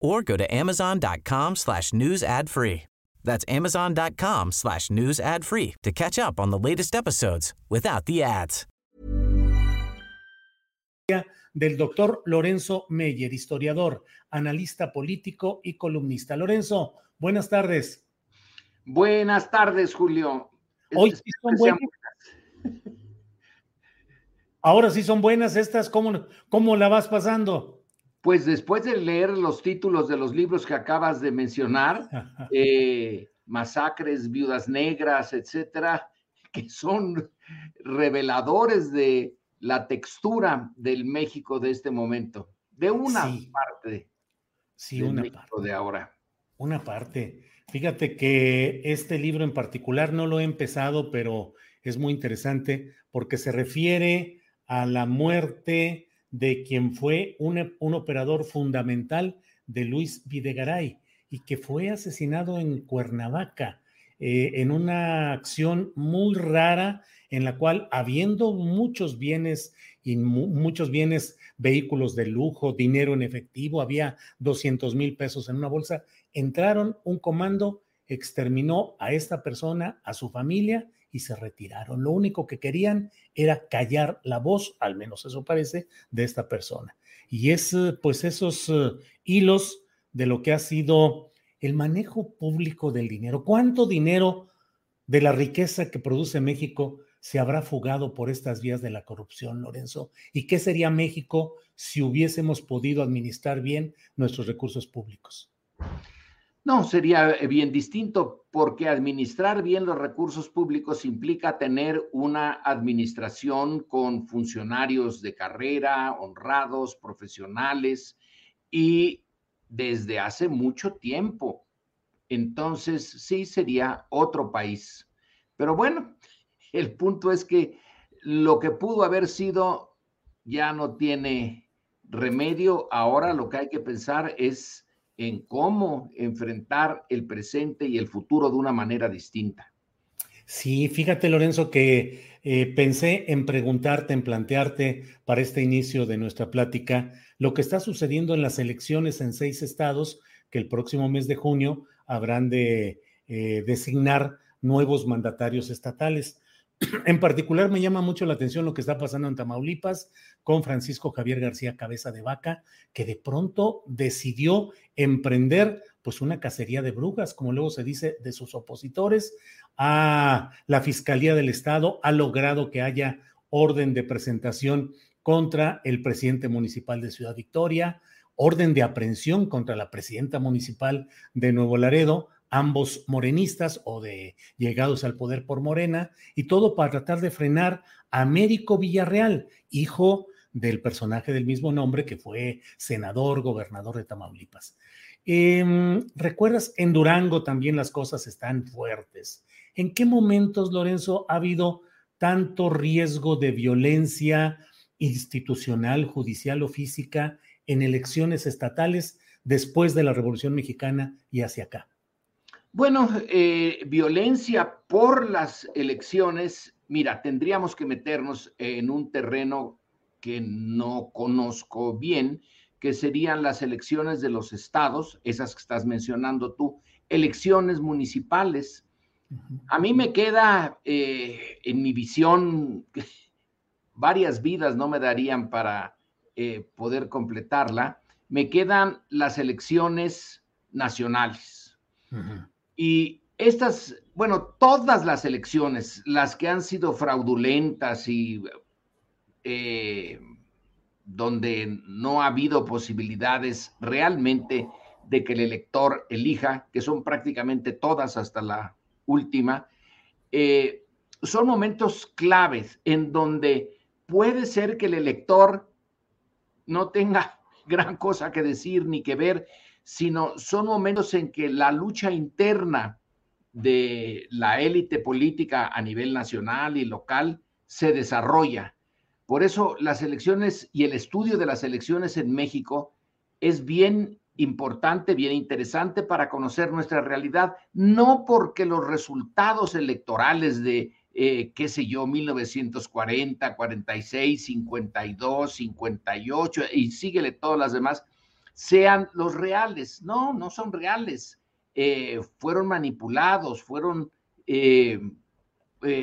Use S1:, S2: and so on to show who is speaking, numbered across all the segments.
S1: or go to amazon.com slash news ad free. That's amazon.com slash news ad free to catch up on the latest episodes without the ads.
S2: Del doctor Lorenzo Meyer, historiador, analista político y columnista. Lorenzo, buenas tardes.
S3: Buenas tardes, Julio.
S2: Hoy sí son buenas. Ahora sí son buenas estas. ¿Cómo, cómo la vas pasando?
S3: Pues después de leer los títulos de los libros que acabas de mencionar, eh, Masacres, Viudas Negras, etcétera, que son reveladores de la textura del México de este momento, de una
S2: Sí.
S3: parte
S2: Sí,
S3: del
S2: una
S3: México
S2: parte.
S3: de ahora.
S2: Una parte. Fíjate que este libro en particular no lo he empezado, pero es muy interesante porque se refiere a la muerte de quien fue un, un operador fundamental de Luis Videgaray y que fue asesinado en Cuernavaca eh, en una acción muy rara en la cual habiendo muchos bienes y mu- muchos bienes, vehículos de lujo, dinero en efectivo, había 200 mil pesos en una bolsa, entraron un comando, exterminó a esta persona, a su familia y se retiraron. Lo único que querían era callar la voz, al menos eso parece, de esta persona. Y es eh, pues esos eh, hilos de lo que ha sido el manejo público del dinero. ¿Cuánto dinero de la riqueza que produce México se habrá fugado por estas vías de la corrupción, Lorenzo? ¿Y qué sería México si hubiésemos podido administrar bien nuestros recursos públicos?
S3: No, sería eh, bien distinto porque administrar bien los recursos públicos implica tener una administración con funcionarios de carrera, honrados, profesionales y desde hace mucho tiempo. Entonces, sí sería otro país. Pero bueno, el punto es que lo que pudo haber sido ya no tiene remedio. Ahora lo que hay que pensar es en cómo enfrentar el presente y el futuro de una manera distinta.
S2: Sí, fíjate Lorenzo que eh, pensé en preguntarte, en plantearte para este inicio de nuestra plática lo que está sucediendo en las elecciones en seis estados que el próximo mes de junio habrán de eh, designar nuevos mandatarios estatales. En particular me llama mucho la atención lo que está pasando en Tamaulipas con Francisco Javier García Cabeza de Vaca, que de pronto decidió emprender pues una cacería de brujas, como luego se dice, de sus opositores. A la Fiscalía del Estado ha logrado que haya orden de presentación contra el presidente municipal de Ciudad Victoria, orden de aprehensión contra la presidenta municipal de Nuevo Laredo, ambos morenistas o de llegados al poder por Morena, y todo para tratar de frenar a Américo Villarreal, hijo del personaje del mismo nombre que fue senador, gobernador de Tamaulipas. Eh, ¿Recuerdas? En Durango también las cosas están fuertes. ¿En qué momentos, Lorenzo, ha habido tanto riesgo de violencia institucional, judicial o física en elecciones estatales después de la Revolución Mexicana y hacia acá?
S3: Bueno, eh, violencia por las elecciones, mira, tendríamos que meternos en un terreno que no conozco bien, que serían las elecciones de los estados, esas que estás mencionando tú, elecciones municipales. A mí me queda eh, en mi visión, varias vidas no me darían para eh, poder completarla, me quedan las elecciones nacionales. Uh -huh. Y estas, bueno, todas las elecciones, las que han sido fraudulentas y eh, donde no ha habido posibilidades realmente de que el elector elija, que son prácticamente todas hasta la última, eh, son momentos claves en donde puede ser que el elector no tenga gran cosa que decir ni que ver, sino son momentos en que la lucha interna de la élite política a nivel nacional y local se desarrolla. Por eso las elecciones y el estudio de las elecciones en México es bien importante, bien interesante para conocer nuestra realidad, no porque los resultados electorales de, eh, qué sé yo, 1940, 46, 52, 58 y síguele todas las demás, sean los reales. No, no son reales. Eh, fueron manipulados, fueron eh,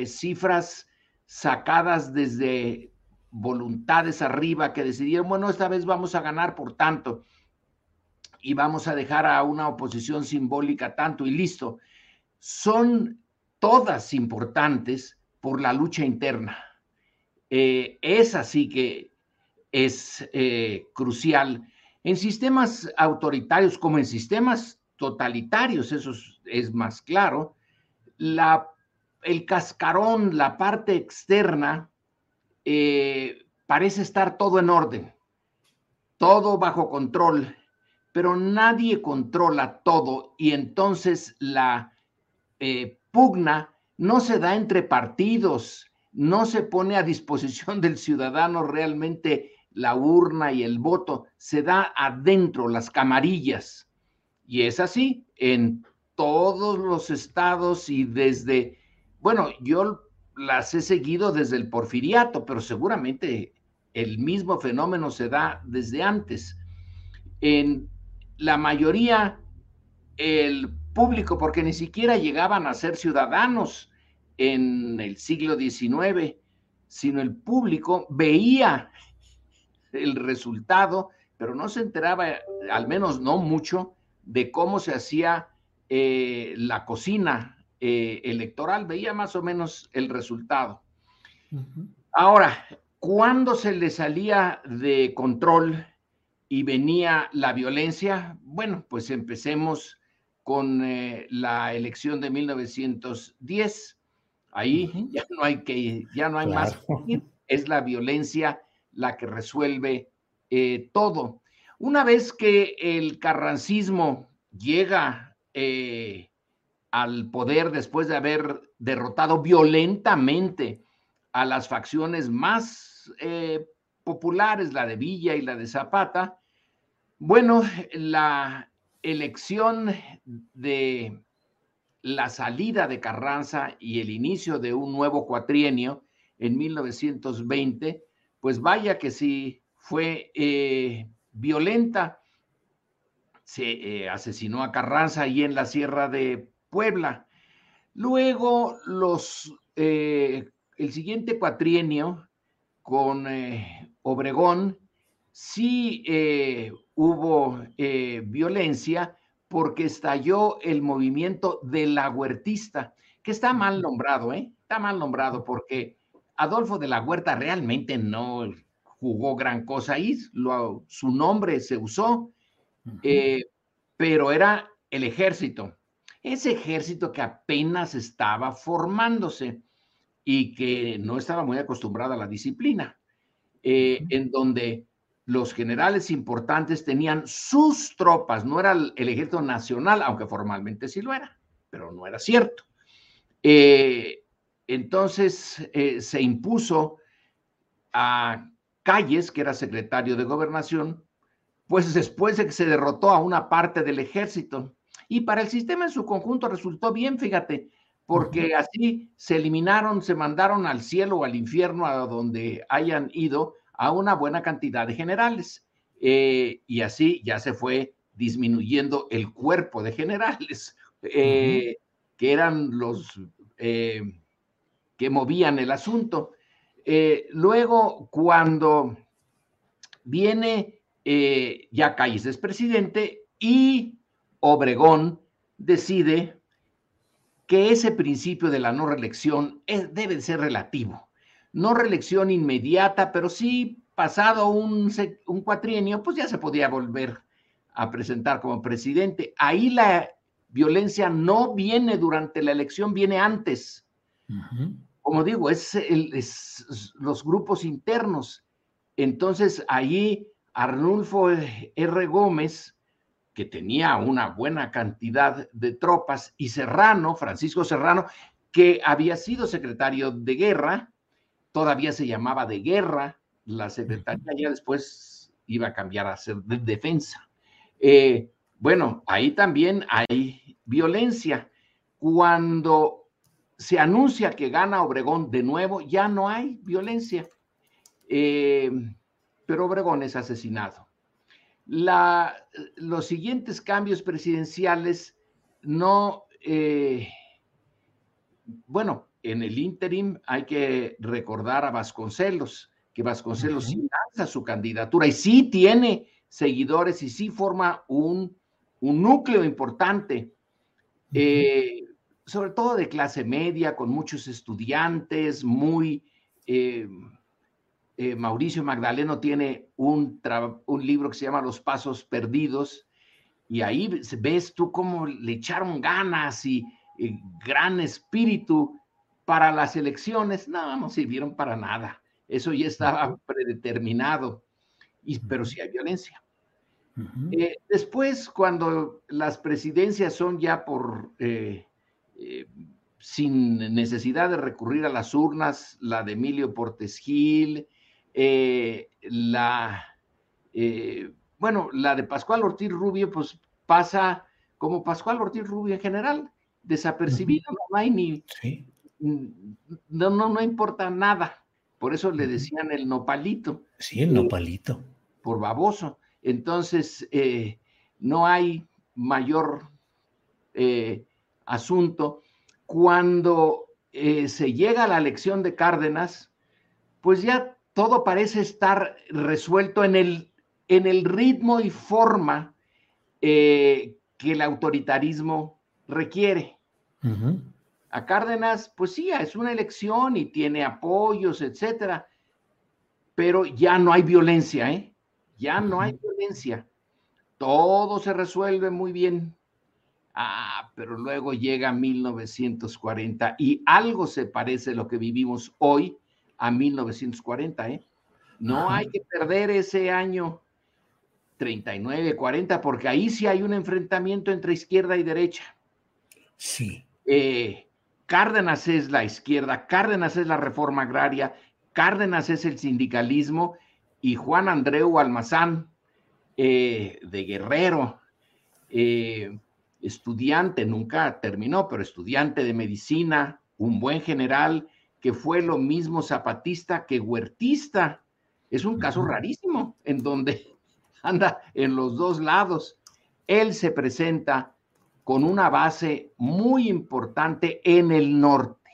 S3: cifras sacadas desde voluntades arriba que decidieron, bueno, esta vez vamos a ganar por tanto y vamos a dejar a una oposición simbólica tanto y listo. Son todas importantes por la lucha interna. Eh, es así que es eh, crucial. En sistemas autoritarios como en sistemas totalitarios, eso es, más claro, la, el cascarón, la parte externa, eh, parece estar todo en orden, todo bajo control pero nadie controla todo y entonces la eh, pugna no se da entre partidos, no se pone a disposición del ciudadano realmente la urna y el voto, se da adentro las camarillas. Y es así en todos los estados y desde, bueno, yo las he seguido desde el porfiriato, pero seguramente el mismo fenómeno se da desde antes. En la mayoría, el público, porque ni siquiera llegaban a ser ciudadanos en el siglo XIX, sino el público veía el resultado, pero no se enteraba, al menos no mucho, de cómo se hacía eh, la cocina eh, electoral, veía más o menos el resultado. Ahora, cuando se le salía de control y venía la violencia, bueno, pues empecemos con eh, la elección de 1910. Ahí ya no hay que, ya no hay más. Es la violencia la que resuelve eh, todo. Una vez que el carrancismo llega eh, al poder después de haber derrotado violentamente a las facciones más populares, la de Villa y la de Zapata. Bueno, la elección de la salida de Carranza y el inicio de un nuevo cuatrienio en 1920, pues vaya que sí fue eh, violenta. Se eh, asesinó a Carranza ahí en la Sierra de Puebla. Luego, los, eh, el siguiente cuatrienio con Obregón sí hubo violencia porque estalló el movimiento de la huertista, que está mal nombrado, ¿eh? Está mal nombrado porque Adolfo de la Huerta realmente no jugó gran cosa ahí, su nombre se usó, eh, pero era el ejército, ese ejército que apenas estaba formándose y que no estaba muy acostumbrado a la disciplina. Eh, en donde los generales importantes tenían sus tropas, no era el, ejército nacional, aunque formalmente sí lo era, pero no era cierto. Eh, entonces eh, se impuso a Calles, que era secretario de gobernación, pues después de que se derrotó a una parte del ejército. Y para el sistema en su conjunto resultó bien, fíjate, porque así se eliminaron, se mandaron al cielo o al infierno a donde hayan ido a una buena cantidad de generales. Eh, y así ya se fue disminuyendo el cuerpo de generales, eh, que eran los eh, que movían el asunto. luego, cuando viene ya Calles es presidente y Obregón decide que ese principio de la no reelección debe ser relativo. No reelección inmediata, pero sí pasado un, un cuatrienio, pues ya se podía volver a presentar como presidente. Ahí la violencia no viene durante la elección, viene antes. Como digo, es, los grupos internos. Entonces, ahí Arnulfo R. Gómez, que tenía una buena cantidad de tropas, y Serrano, Francisco Serrano, que había sido secretario de guerra, todavía se llamaba de guerra, la secretaría ya después iba a cambiar a ser de defensa. Eh, bueno, ahí también hay violencia. Cuando se anuncia que gana Obregón de nuevo, ya no hay violencia. Eh, pero Obregón es asesinado. los siguientes cambios presidenciales no, eh, bueno, en el interim hay que recordar a Vasconcelos, que Vasconcelos sí lanza su candidatura y sí tiene seguidores y sí forma un, núcleo importante, eh, sobre todo de clase media, con muchos estudiantes, muy... Eh, eh, Mauricio Magdaleno tiene un, un libro que se llama Los Pasos Perdidos, y ahí ves tú cómo le echaron ganas y, gran espíritu para las elecciones. No, no sirvieron para nada. Eso ya estaba predeterminado, y, pero sí hay violencia. Eh, después, cuando las presidencias son ya por, eh, sin necesidad de recurrir a las urnas, la de Emilio Portes Gil, eh, la, eh, bueno, la de Pascual Ortiz Rubio, pues pasa como Pascual Ortiz Rubio en general, desapercibido, no hay ni, no, no, no importa nada. Por eso le decían el nopalito.
S2: Sí, el nopalito.
S3: por baboso. Entonces, eh, no hay mayor asunto. Cuando se llega a la elección de Cárdenas, pues ya todo parece estar resuelto en el, en el ritmo y forma eh, que el autoritarismo requiere. A Cárdenas, pues sí, es una elección y tiene apoyos, etcétera, pero ya no hay violencia, ¿eh? Ya no hay violencia. Todo se resuelve muy bien. Ah, pero luego llega 1940 y algo se parece a lo que vivimos hoy a 1940, ¿eh? No hay que perder ese año 39, 40, porque ahí sí hay un enfrentamiento entre izquierda y derecha.
S2: Sí.
S3: Eh, Cárdenas es la izquierda, Cárdenas es la reforma agraria, Cárdenas es el sindicalismo y Juan Andreu Almazán eh, de Guerrero, eh, estudiante, nunca terminó, pero estudiante de medicina, un buen general, que fue lo mismo zapatista que huertista. Es un caso rarísimo en donde anda en los dos lados. Él se presenta con una base muy importante en el norte,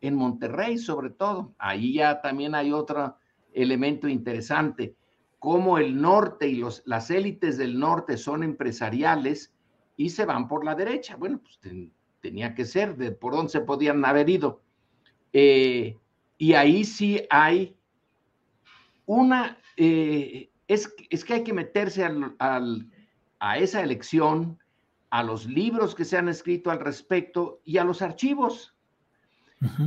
S3: en Monterrey sobre todo. Ahí ya también hay otro elemento interesante, cómo el norte y los, las élites del norte son empresariales y se van por la derecha. Bueno, pues tenía que ser, de por dónde se podían haber ido. Eh, y ahí sí hay una, eh, es, es, que hay que meterse a esa elección, a los libros que se han escrito al respecto y a los archivos.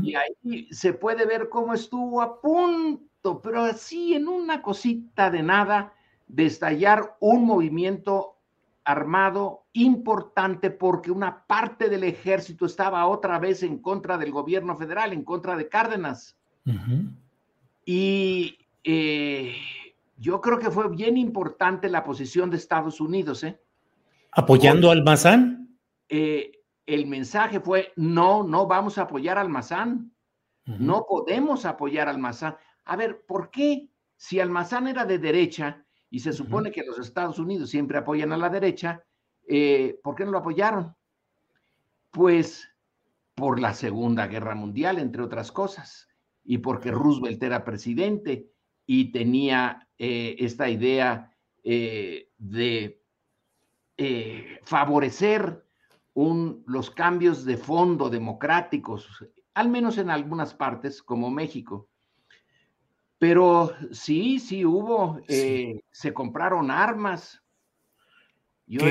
S3: Y ahí se puede ver cómo estuvo a punto, pero así en una cosita de nada, de estallar un movimiento armado importante porque una parte del ejército estaba otra vez en contra del gobierno federal, en contra de Cárdenas. Y eh, yo creo que fue bien importante la posición de Estados Unidos. ¿eh?
S2: ¿Apoyando al Mazán?
S3: Eh, el mensaje fue, no, no vamos a apoyar al Mazán. No podemos apoyar al Mazán. A ver, ¿por qué? Si Almazán era de derecha, y se supone que los Estados Unidos siempre apoyan a la derecha, eh, ¿por qué no lo apoyaron? Pues por la Segunda Guerra Mundial, entre otras cosas, y porque Roosevelt era presidente y tenía eh, esta idea eh, de favorecer un, los cambios de fondo democráticos, al menos en algunas partes como México. Pero sí, sí hubo, eh, se compraron armas. Yo,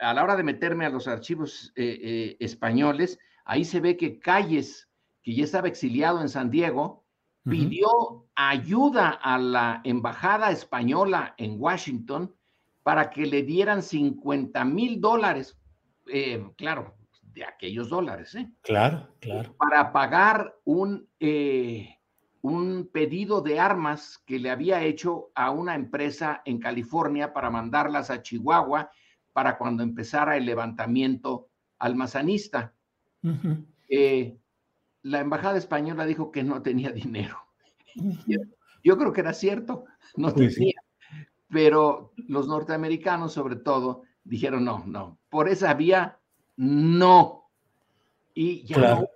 S3: a la hora de meterme a los archivos eh, eh, españoles, ahí se ve que Calles, que ya estaba exiliado en San Diego, pidió ayuda a la embajada española en Washington para que le dieran 50 mil dólares, eh, claro, de aquellos dólares, ¿eh?
S2: Claro, claro.
S3: Para pagar un, un pedido de armas que le había hecho a una empresa en California para mandarlas a Chihuahua para cuando empezara el levantamiento almazanista. Eh, la embajada española dijo que no tenía dinero. yo, creo que era cierto, no tenía. Pero los norteamericanos, sobre todo, dijeron no, no, por esa vía, no. Y ya no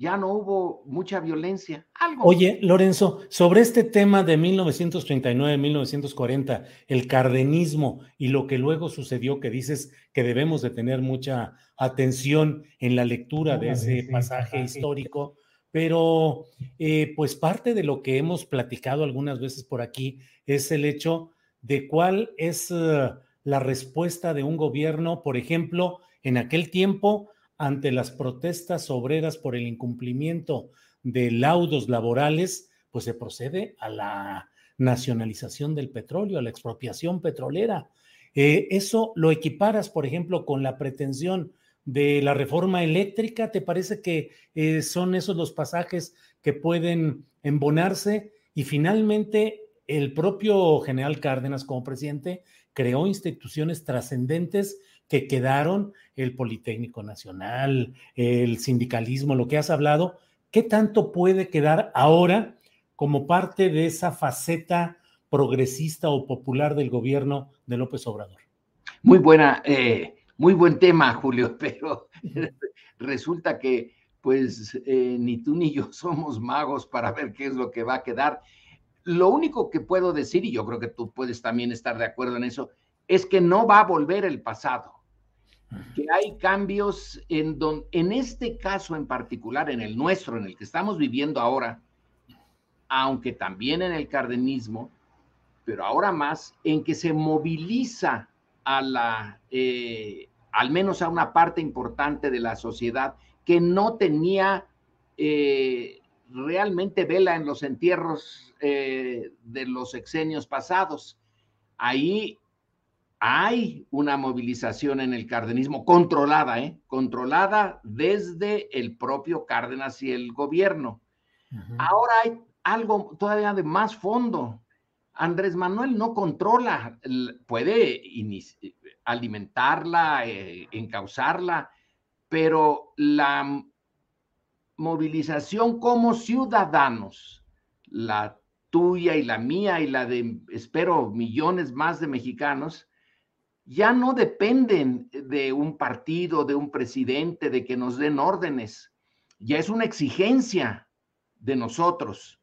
S3: ya no hubo mucha violencia. Algo.
S2: Oye, Lorenzo, sobre este tema de 1939-1940, el cardenismo y lo que luego sucedió, que dices que debemos de tener mucha atención en la lectura de ese pasaje histórico, pero eh, pues parte de lo que hemos platicado algunas veces por aquí es el hecho de cuál es uh, la respuesta de un gobierno, por ejemplo, en aquel tiempo ante las protestas obreras por el incumplimiento de laudos laborales, pues se procede a la nacionalización del petróleo, a la expropiación petrolera. Eh, eso lo equiparas, por ejemplo, con la pretensión de la reforma eléctrica. ¿Te parece que eh, son esos los pasajes que pueden embonarse? Y finalmente, el propio general Cárdenas como presidente creó instituciones trascendentes que quedaron, el Politécnico Nacional, el sindicalismo, lo que has hablado, ¿qué tanto puede quedar ahora como parte de esa faceta progresista o popular del gobierno de López Obrador?
S3: Muy buena, eh, muy buen tema, Julio, pero resulta que pues eh, ni tú ni yo somos magos para ver qué es lo que va a quedar. Lo único que puedo decir, y yo creo que tú puedes también estar de acuerdo en eso, es que no va a volver el pasado que hay cambios en, don, en este caso en particular, en el nuestro, en el que estamos viviendo ahora, aunque también en el cardenismo, pero ahora más, en que se moviliza a la, eh, al menos a una parte importante de la sociedad que no tenía eh, realmente vela en los entierros eh, de los exenios pasados. Ahí hay una movilización en el cardenismo controlada, ¿eh? controlada desde el propio Cárdenas y el gobierno. Ahora hay algo todavía de más fondo. Andrés Manuel no controla, puede alimentarla, eh, encauzarla, pero la movilización como ciudadanos, la tuya y la mía y la de, espero, millones más de mexicanos, ya no dependen de un partido, de un presidente, de que nos den órdenes. Ya es una exigencia de nosotros.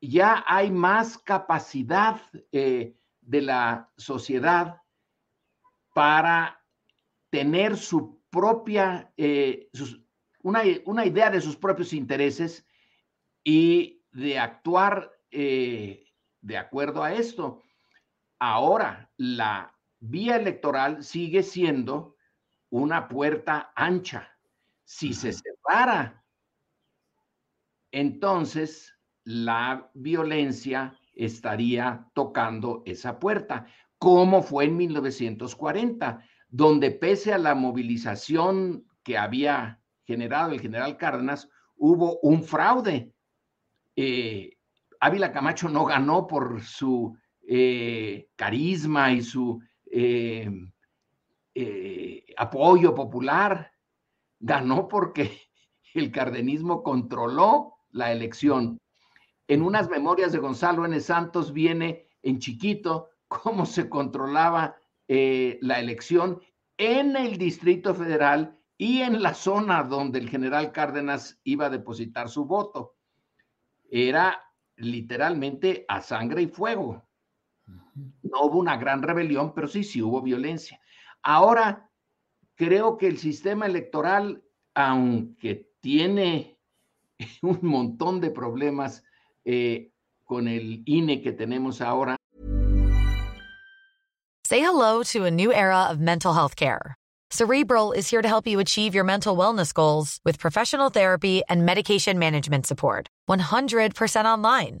S3: Ya hay más capacidad eh, de la sociedad para tener su propia, eh, una, una, idea de sus propios intereses y de actuar eh, de acuerdo a esto. Ahora, la vía electoral sigue siendo una puerta ancha. Si se separa, entonces la violencia estaría tocando esa puerta, como fue en 1940, donde pese a la movilización que había generado el general Cárdenas, hubo un fraude. Eh, Ávila Camacho no ganó por su eh, carisma y su eh, eh, apoyo popular, ganó porque el cardenismo controló la elección. En unas memorias de Gonzalo N. Santos viene en chiquito cómo se controlaba eh, la elección en el Distrito Federal y en la zona donde el general Cárdenas iba a depositar su voto. Era literalmente a sangre y fuego. No hubo una gran rebelión, pero sí, sí hubo violencia. Ahora, creo que el sistema electoral, aunque tiene un montón de problemas eh, con el INE que tenemos ahora.
S4: Say hello to a new era of mental health care. Cerebral is here to help you achieve your mental wellness goals with professional therapy and medication management support. 100% online.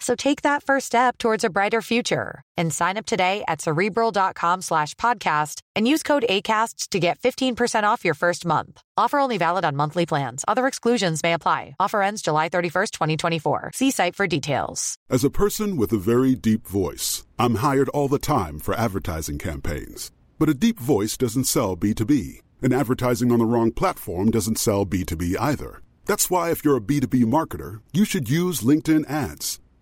S4: So take that first step towards a brighter future and sign up today at cerebral.com slash podcast and use code ACasts to get 15% off your first month. Offer only valid on monthly plans. Other exclusions may apply. Offer ends July 31st, 2024. See site for details.
S5: As a person with a very deep voice, I'm hired all the time for advertising campaigns. But a deep voice doesn't sell B2B, and advertising on the wrong platform doesn't sell B2B either. That's why if you're a B2B marketer, you should use LinkedIn ads.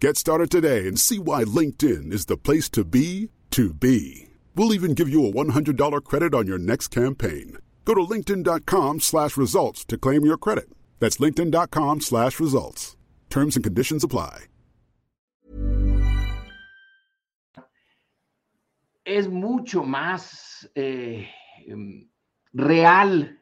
S5: Get started today and see why LinkedIn is the place to be to be. We'll even give you a $100 credit on your next campaign. Go to linkedin.com slash results to claim your credit. That's linkedin.com slash results. Terms and conditions apply.
S3: Es mucho más eh, real.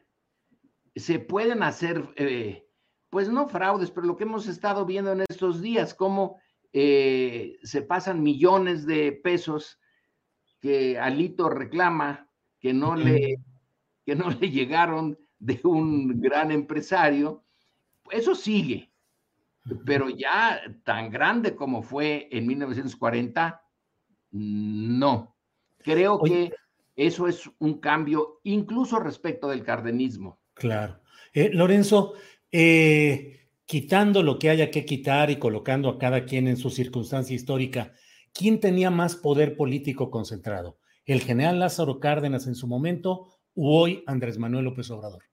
S3: Se pueden hacer, eh, pues no fraudes, pero lo que hemos estado viendo en estos días, como eh, se pasan millones de pesos que Alito reclama que no le, que no le llegaron de un gran empresario. Eso sigue, pero ya tan grande como fue en 1940, no. Creo que eso es un cambio incluso respecto del cardenismo.
S2: Claro. Eh, Lorenzo, eh, quitando lo que haya que quitar y colocando a cada quien en su circunstancia histórica, ¿quién tenía más poder político concentrado? ¿El general Lázaro Cárdenas en su momento u hoy Andrés Manuel López Obrador?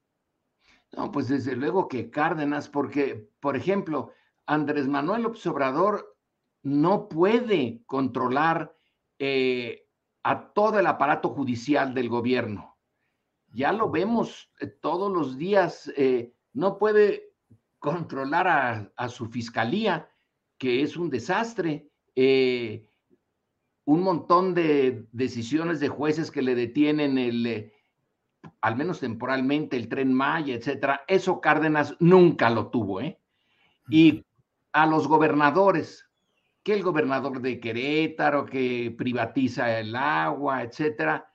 S3: No, pues desde luego que Cárdenas, porque, por ejemplo, Andrés Manuel López Obrador no puede controlar eh, a todo el aparato judicial del gobierno. Ya lo vemos eh, todos los días, eh, no puede controlar a, su fiscalía, que es un desastre. Eh, un montón de decisiones de jueces que le detienen el, eh, al menos temporalmente, el tren Maya, etcétera. Eso Cárdenas nunca lo tuvo, ¿eh? Y a los gobernadores, que el gobernador de Querétaro, que privatiza el agua, etcétera.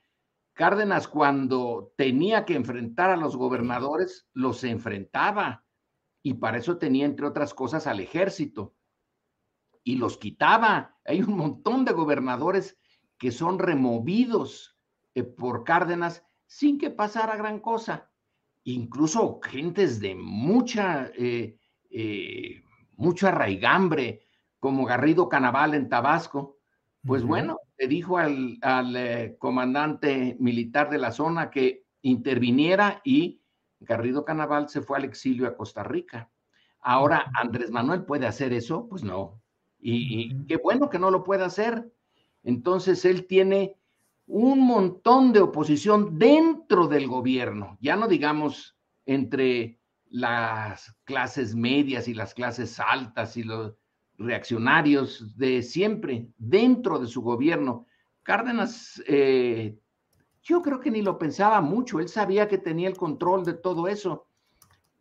S3: Cárdenas, cuando tenía que enfrentar a los gobernadores, los enfrentaba y para eso tenía, entre otras cosas, al ejército y los quitaba. Hay un montón de gobernadores que son removidos eh, por Cárdenas sin que pasara gran cosa. Incluso gentes de mucha, eh, eh, mucho arraigambre, como Garrido Canaval en Tabasco. Pues bueno, le dijo al, al comandante militar de la zona que interviniera y Garrido Canaval se fue al exilio a Costa Rica. Ahora, Andrés Manuel puede hacer eso, pues no. Y, qué bueno que no lo pueda hacer. Entonces, él tiene un montón de oposición dentro del gobierno, ya no digamos entre las clases medias y las clases altas y los reaccionarios de siempre, dentro de su gobierno. Cárdenas eh, yo creo que ni lo pensaba mucho, él sabía que tenía el control de todo eso,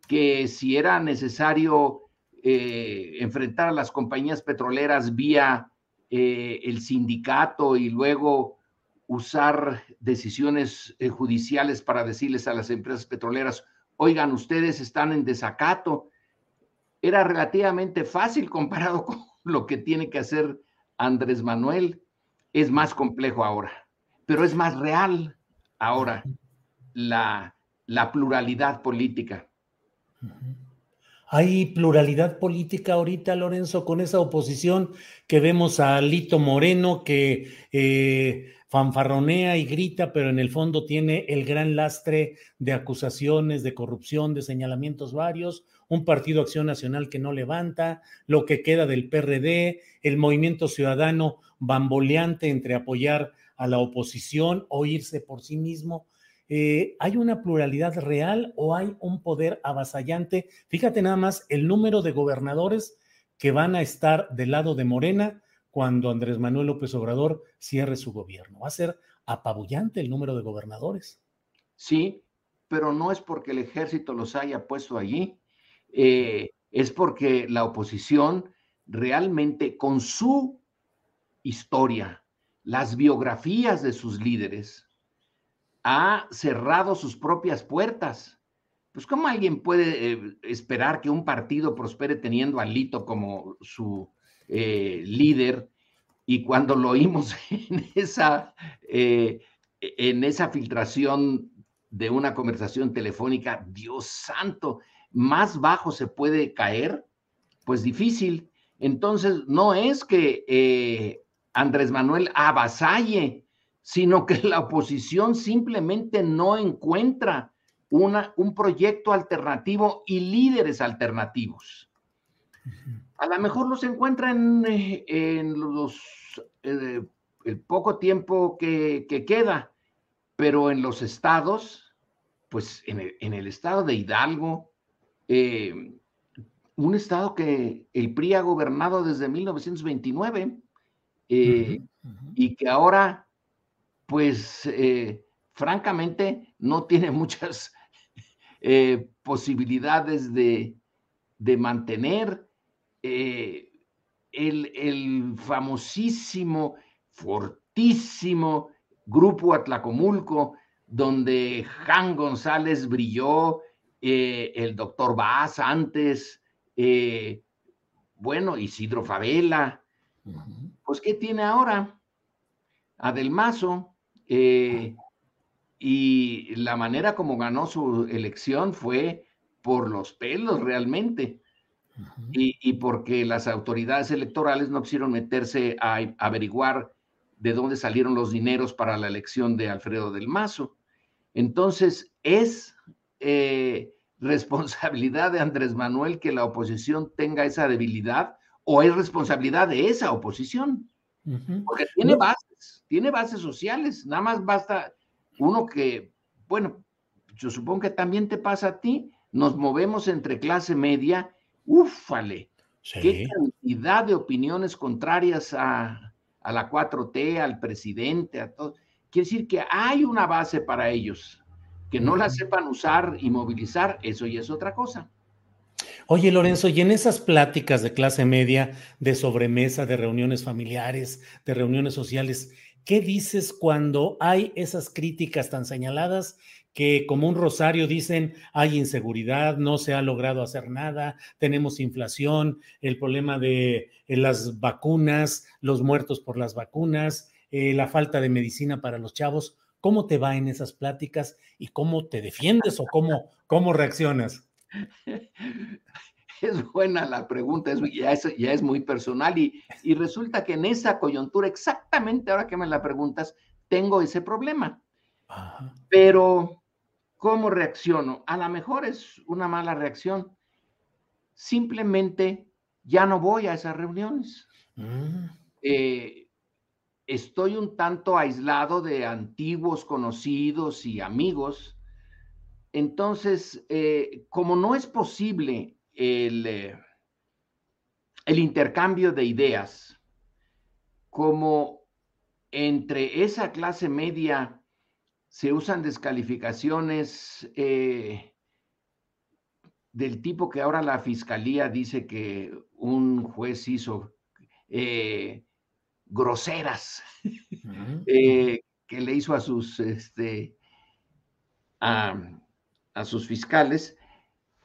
S3: que si era necesario eh, enfrentar a las compañías petroleras vía eh, el sindicato y luego usar decisiones eh, judiciales para decirles a las empresas petroleras, oigan, ustedes están en desacato. Era relativamente fácil comparado con lo que tiene que hacer Andrés Manuel. Es más complejo ahora, pero es más real ahora la, la pluralidad política.
S2: Hay pluralidad política ahorita, Lorenzo, con esa oposición que vemos a Lito Moreno que eh, fanfarronea y grita, pero en el fondo tiene el gran lastre de acusaciones, de corrupción, de señalamientos varios, un partido Acción Nacional que no levanta, lo que queda del PRD, el movimiento ciudadano bamboleante entre apoyar a la oposición o irse por sí mismo. Eh, ¿hay una pluralidad real o hay un poder avasallante? Fíjate nada más el número de gobernadores que van a estar del lado de Morena cuando Andrés Manuel López Obrador cierre su gobierno. Va a ser apabullante el número de gobernadores.
S3: Sí, pero no es porque el ejército los haya puesto allí, eh, es porque la oposición realmente con su historia, las biografías de sus líderes, ha cerrado sus propias puertas. Pues ¿cómo alguien puede eh, esperar que un partido prospere teniendo a Lito como su eh, líder? Y cuando lo oímos en esa, eh, en esa filtración de una conversación telefónica, Dios santo, más bajo se puede caer, pues difícil. Entonces, no es que Andrés Manuel avasalle sino que la oposición simplemente no encuentra una, un proyecto alternativo y líderes alternativos. A lo mejor los encuentra en, eh, los, eh, el poco tiempo que, queda, pero en los estados, pues en el, estado de Hidalgo, eh, un estado que el PRI ha gobernado desde 1929 y que ahora pues eh, francamente no tiene muchas eh, posibilidades de, mantener eh, el, famosísimo, fortísimo grupo Atlacomulco, donde Jan González brilló, el doctor Vaz antes, bueno, Isidro Favela. Pues, ¿qué tiene ahora? Adelmazo, eh, y la manera como ganó su elección fue por los pelos realmente. y, porque las autoridades electorales no quisieron meterse a, averiguar de dónde salieron los dineros para la elección de Alfredo del Mazo. Entonces, es eh, responsabilidad de Andrés Manuel que la oposición tenga esa debilidad o es responsabilidad de esa oposición. Porque tiene bases, tiene bases sociales, nada más basta uno que, bueno, yo supongo que también te pasa a ti, nos movemos entre clase media, úfale, qué cantidad de opiniones contrarias a, a la 4T, al presidente, a todo. Quiere decir que hay una base para ellos, que no la sepan usar y movilizar, eso ya es otra cosa.
S2: Oye, Lorenzo, y en esas pláticas de clase media, de sobremesa, de reuniones familiares, de reuniones sociales, ¿qué dices cuando hay esas críticas tan señaladas que como un rosario dicen hay inseguridad, no se ha logrado hacer nada, tenemos inflación, el problema de eh, las vacunas, los muertos por las vacunas, eh, la falta de medicina para los chavos? ¿Cómo te va en esas pláticas y cómo te defiendes o cómo, cómo reaccionas?
S3: Es buena la pregunta, ya, es, muy personal y, resulta que en esa coyuntura, exactamente ahora que me la preguntas, tengo ese problema. Pero, ¿cómo reacciono? A lo mejor es una mala reacción. Simplemente ya no voy a esas reuniones. Mm. Eh, estoy un tanto aislado de antiguos conocidos y amigos entonces, eh, como no es posible el, eh, el intercambio de ideas, como entre esa clase media se usan descalificaciones eh, del tipo que ahora la fiscalía dice que un juez hizo groseras, que le hizo a sus este, a sus fiscales,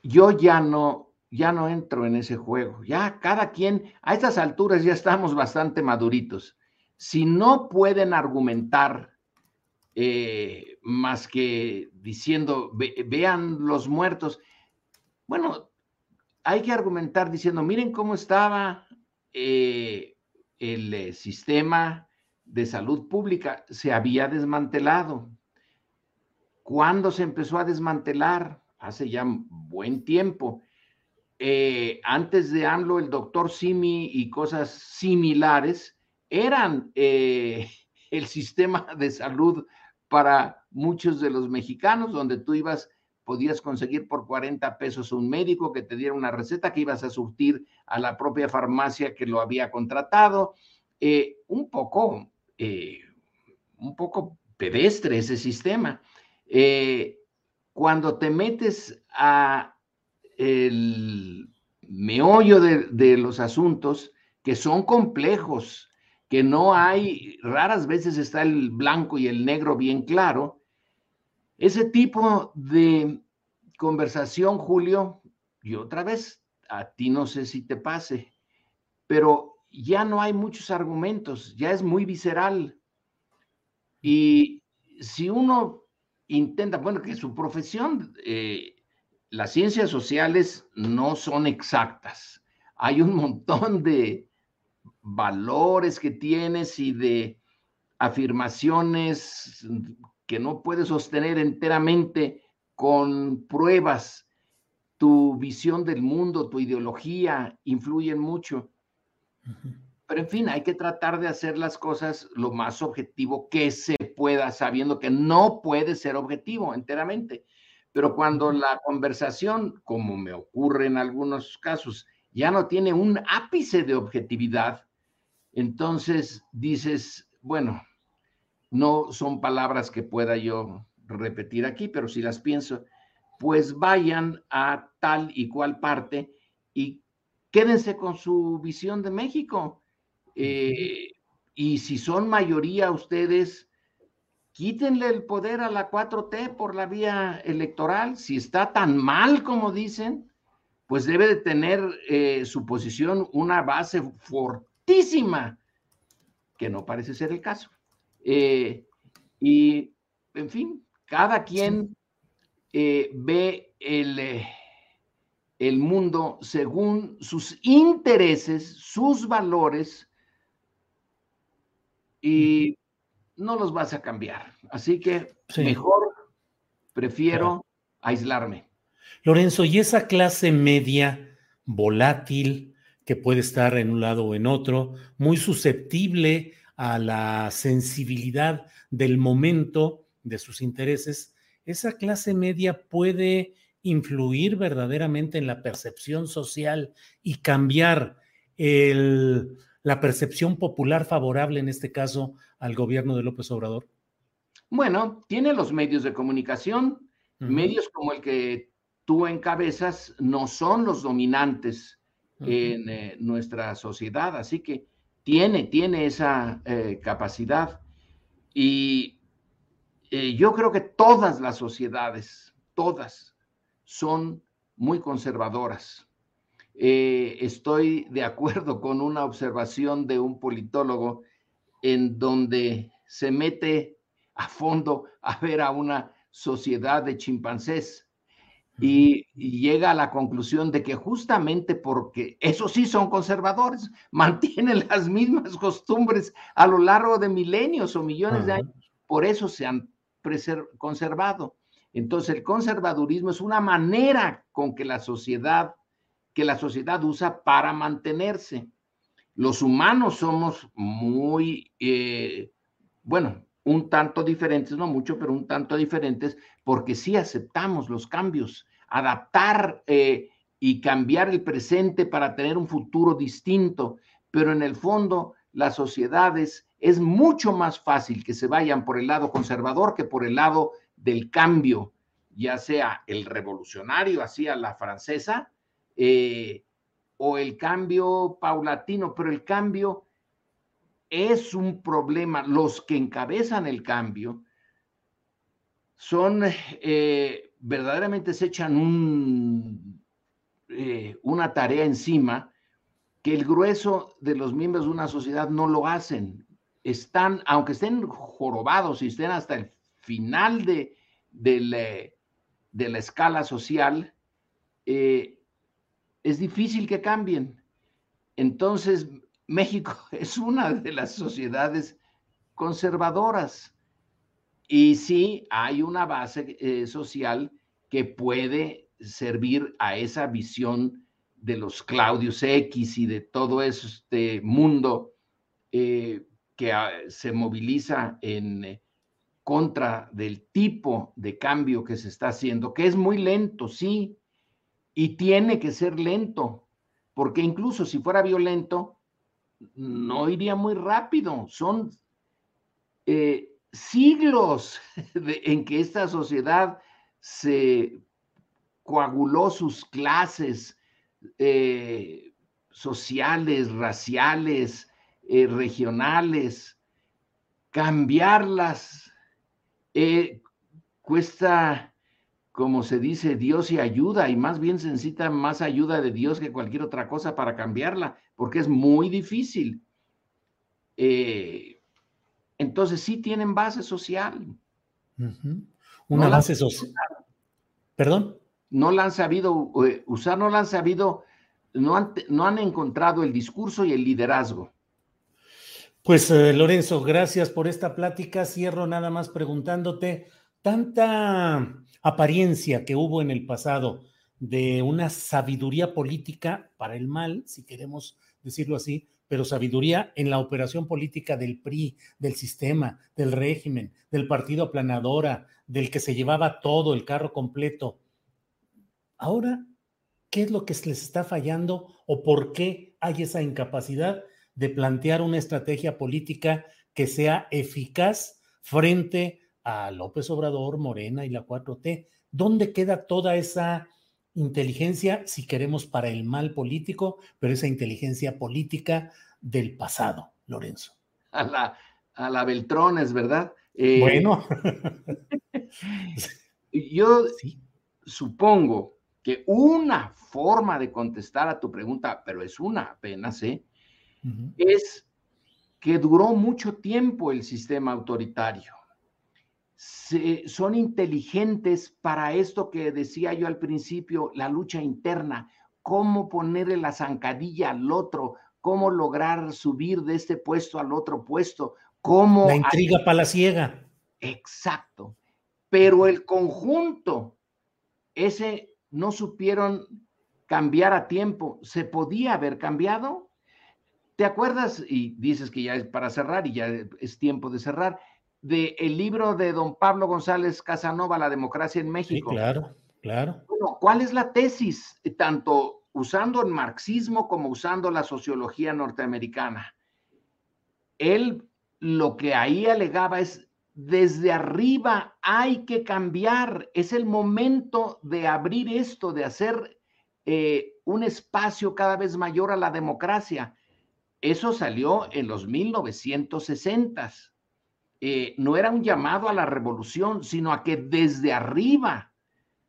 S3: yo ya no, ya no entro en ese juego. Ya cada quien, a estas alturas ya estamos bastante maduritos. Si no pueden argumentar eh, más que diciendo, vean los muertos, bueno, hay que argumentar diciendo, miren cómo estaba eh, el eh, sistema de salud pública, se había desmantelado. ¿Cuándo se empezó a desmantelar? Hace ya buen tiempo. Eh, antes de AMLO, el doctor Simi y cosas similares eran el sistema de salud para muchos de los mexicanos, donde tú ibas podías conseguir por 40 pesos un médico que te diera una receta que ibas a surtir a la propia farmacia que lo había contratado. Eh, un poco, eh, un poco pedestre ese sistema. Eh, cuando te metes a el meollo de, de los asuntos que son complejos, que no hay, raras veces está el blanco y el negro bien claro, ese tipo de conversación, Julio, y otra vez, a ti no sé si te pase, pero ya no hay muchos argumentos, ya es muy visceral. Y si uno intenta, bueno, que su profesión, eh, las ciencias sociales no son exactas. Hay un montón de valores que tienes y de afirmaciones que no puedes sostener enteramente con pruebas. Tu visión del mundo, tu ideología influyen mucho. Pero en fin, hay que tratar de hacer las cosas lo más objetivo que se pueda, sabiendo que no puede ser objetivo enteramente. Pero cuando la conversación, como me ocurre en algunos casos, ya no tiene un ápice de objetividad, entonces dices, bueno, no son palabras que pueda yo repetir aquí, pero si las pienso, pues vayan a tal y cual parte y quédense con su visión de México. Eh, y si son mayoría ustedes, quítenle el poder a la 4T por la vía electoral. Si está tan mal como dicen, pues debe de tener eh, su posición una base fortísima, que no parece ser el caso. Eh, y, en fin, cada quien eh, ve el, el mundo según sus intereses, sus valores, y no los vas a cambiar. Así que mejor prefiero aislarme.
S2: Lorenzo, ¿y esa clase media volátil que puede estar en un lado o en otro, muy susceptible a la sensibilidad del momento de sus intereses, esa clase media puede influir verdaderamente en la percepción social y cambiar la percepción popular favorable, en este caso, al gobierno de López Obrador?
S3: Bueno, tiene los medios de comunicación, medios como el que tú encabezas no son los dominantes en eh, nuestra sociedad, así que tiene, tiene esa eh, capacidad. Y eh, yo creo que todas las sociedades, todas, son muy conservadoras. Eh, estoy de acuerdo con una observación de un politólogo en donde se mete a fondo a ver a una sociedad de chimpancés y, llega a la conclusión de que justamente porque esos sí son conservadores, mantienen las mismas costumbres a lo largo de milenios o millones de años, por eso se han conservado. Entonces el conservadurismo es una manera con que la sociedad, que la sociedad usa para mantenerse. Los humanos somos muy, eh, bueno, un tanto diferentes, no mucho, pero un tanto diferentes, porque sí aceptamos los cambios, adaptar eh, y cambiar el presente para tener un futuro distinto, pero en el fondo las sociedades es mucho más fácil que se vayan por el lado conservador que por el lado del cambio, ya sea el revolucionario, así a la francesa, eh, o el cambio paulatino, pero el cambio es un problema. Los que encabezan el cambio son eh, verdaderamente se echan un, eh, una tarea encima que el grueso de los miembros de una sociedad no lo hacen. Están, aunque estén jorobados y estén hasta el final de, de, la, escala social, eh, es difícil que cambien. Entonces, México es una de las sociedades conservadoras. Y sí, hay una base eh, social que puede servir a esa visión de los Claudius X y de todo este mundo eh, que ah, se moviliza en eh, contra del tipo de cambio que se está haciendo, que es muy lento, sí, y tiene que ser lento, porque incluso si fuera violento, no iría muy rápido. Son eh, siglos en que esta sociedad se coaguló sus clases eh, sociales, raciales, eh, regionales, cambiarlas cuesta, como se dice, Dios y ayuda, y más bien se necesita más ayuda de Dios que cualquier otra cosa para cambiarla, porque es muy difícil. Eh, entonces sí tienen base social.
S2: Una base social. ¿Perdón?
S3: No la han sabido eh, usar, no la han sabido, no han, no han encontrado el discurso y el liderazgo.
S2: Pues eh, Lorenzo, gracias por esta plática. Cierro nada más preguntándote, tanta apariencia que hubo en el pasado de una sabiduría política para el mal, si queremos decirlo así, pero sabiduría en la operación política del PRI, del sistema, del régimen, del partido aplanadora, del que se llevaba todo, el carro completo. Ahora, ¿qué es lo que les está fallando o por qué hay esa incapacidad de plantear una estrategia política que sea eficaz frente a López Obrador, Morena y la 4T? ¿Dónde queda toda esa inteligencia, si queremos, para el mal político, pero esa inteligencia política del pasado, Lorenzo.
S3: A la, a la Beltrones, ¿verdad?
S2: Eh, bueno.
S3: yo supongo que una forma de contestar a tu pregunta, pero es una apenas, ¿eh? es que duró mucho tiempo el sistema autoritario son inteligentes para esto que decía yo al principio, la lucha interna, cómo ponerle la zancadilla al otro, cómo lograr subir de este puesto al otro puesto, cómo...
S2: La intriga palaciega.
S3: Exacto. Pero el conjunto, ese no supieron cambiar a tiempo. ¿Se podía haber cambiado? ¿Te acuerdas? Y dices que ya es para cerrar y ya es tiempo de cerrar del libro de don Pablo González Casanova, La democracia en México.
S2: Sí, claro, claro.
S3: Bueno, ¿cuál es la tesis? Tanto usando el marxismo como usando la sociología norteamericana. Él lo que ahí alegaba es, desde arriba hay que cambiar, es el momento de abrir esto, de hacer eh, un espacio cada vez mayor a la democracia. Eso salió en los 1960s. Eh, no era un llamado a la revolución, sino a que desde arriba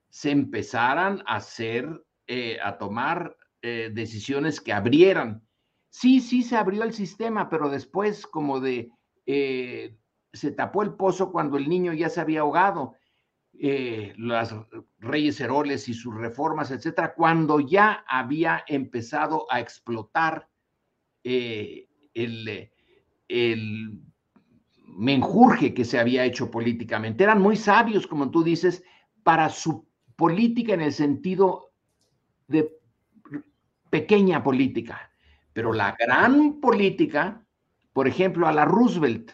S3: se empezaran a hacer, eh, a tomar eh, decisiones que abrieran. Sí, sí se abrió el sistema, pero después como de, se tapó el pozo cuando el niño ya se había ahogado. las reyes Heroles y sus reformas, etcétera, cuando ya había empezado a explotar el, el menjurje que se había hecho políticamente. Eran muy sabios, como tú dices, para su política en el sentido de pequeña política. Pero la gran política, por ejemplo, a la Roosevelt,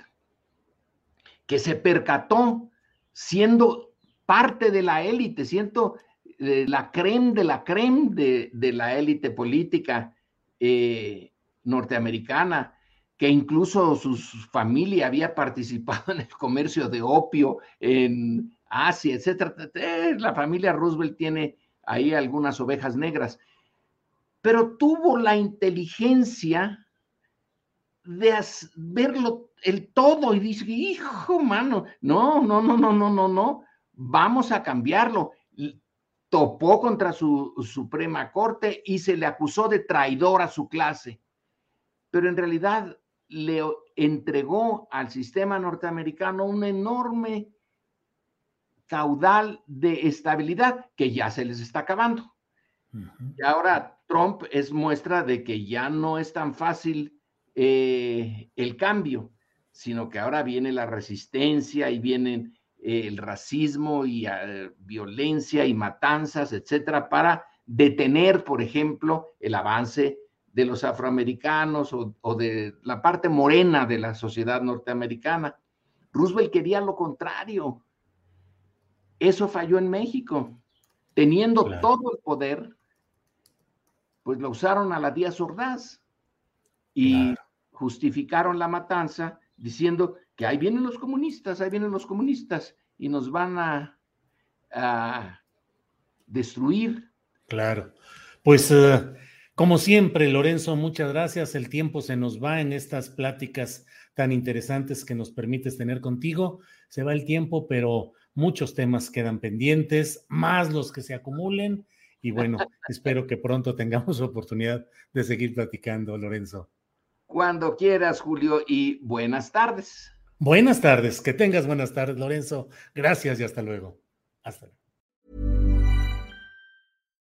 S3: que se percató siendo parte de la élite, siendo eh, la creme de la creme de, la élite política eh, norteamericana, que incluso su, familia había participado en el comercio de opio en Asia, etcétera. Eh, la familia Roosevelt tiene ahí algunas ovejas negras, pero tuvo la inteligencia de verlo el todo y dice, hijo, mano, no, no, no, no, no, no, no, vamos a cambiarlo. topó contra su Suprema Corte y se le acusó de traidor a su clase. Pero en realidad le entregó al sistema norteamericano un enorme caudal de estabilidad que ya se les está acabando. Y ahora Trump es muestra de que ya no es tan fácil eh, el cambio, sino que ahora viene la resistencia y vienen eh, el racismo y eh, violencia y matanzas, etcétera, para detener, por ejemplo, el avance de los afroamericanos o, de la parte morena de la sociedad norteamericana. Roosevelt quería lo contrario. Eso falló en México. Teniendo todo el poder, pues lo usaron a la Díaz Ordaz y justificaron la matanza diciendo que ahí vienen los comunistas, ahí vienen los comunistas y nos van a, destruir.
S2: Claro. Pues eh, como siempre, Lorenzo, muchas gracias. El tiempo se nos va en estas pláticas tan interesantes que nos permites tener contigo. Se va el tiempo, pero muchos temas quedan pendientes, más los que se acumulen. Y bueno, espero que pronto tengamos oportunidad de seguir platicando, Lorenzo.
S3: Cuando quieras, Julio, y buenas tardes.
S2: Buenas tardes, que tengas buenas tardes, Lorenzo. Gracias y hasta luego. Hasta luego.